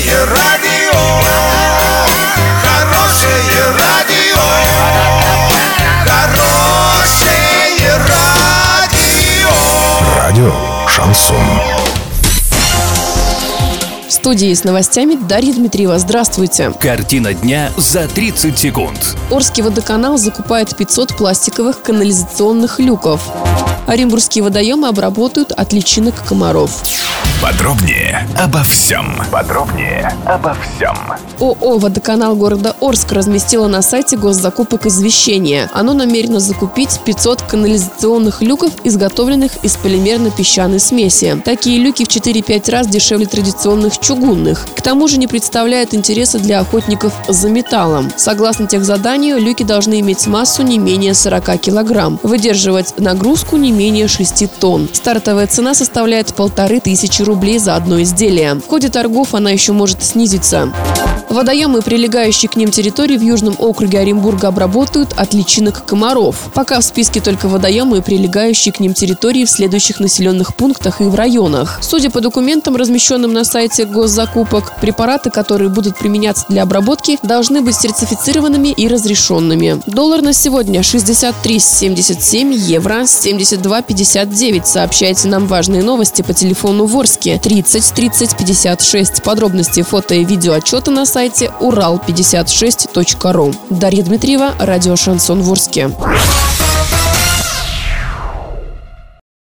Хорошее радио, хорошее радио, хорошее радио. Радио Шансон. В студии с новостями Дарья Дмитриева. Здравствуйте. Картина дня за 30 секунд. Орский водоканал закупает 500 пластиковых канализационных люков. Оренбургские водоемы обработают от личинок комаров. Подробнее обо всем. Подробнее обо всем. ООО «Водоканал города Орск» разместила на сайте госзакупок извещение. Оно намерено закупить 500 канализационных люков, изготовленных из полимерно-песчаной смеси. Такие люки в 4-5 раз дешевле традиционных чугунных. К тому же не представляют интереса для охотников за металлом. Согласно техзаданию, люки должны иметь массу не менее 40 килограмм, выдерживать нагрузку не менее 6 тонн. Стартовая цена составляет полторы тысячи рублей за одно изделие. В ходе торгов она еще может снизиться. Водоемы и прилегающие к ним территории в Южном округе Оренбурга обработают от личинок комаров. Пока в списке только водоемы и прилегающие к ним территории в следующих населенных пунктах и в районах. Судя по документам, размещенным на сайте госзакупок, препараты, которые будут применяться для обработки, должны быть сертифицированными и разрешенными. Доллар на сегодня 63,77, евро 72,59. Сообщайте нам важные новости по телефону Ворске 30 30 56. Подробности фото и видео отчета на сайте урал56.ру. Дарья Дмитриева, радио «Шансон Ворске».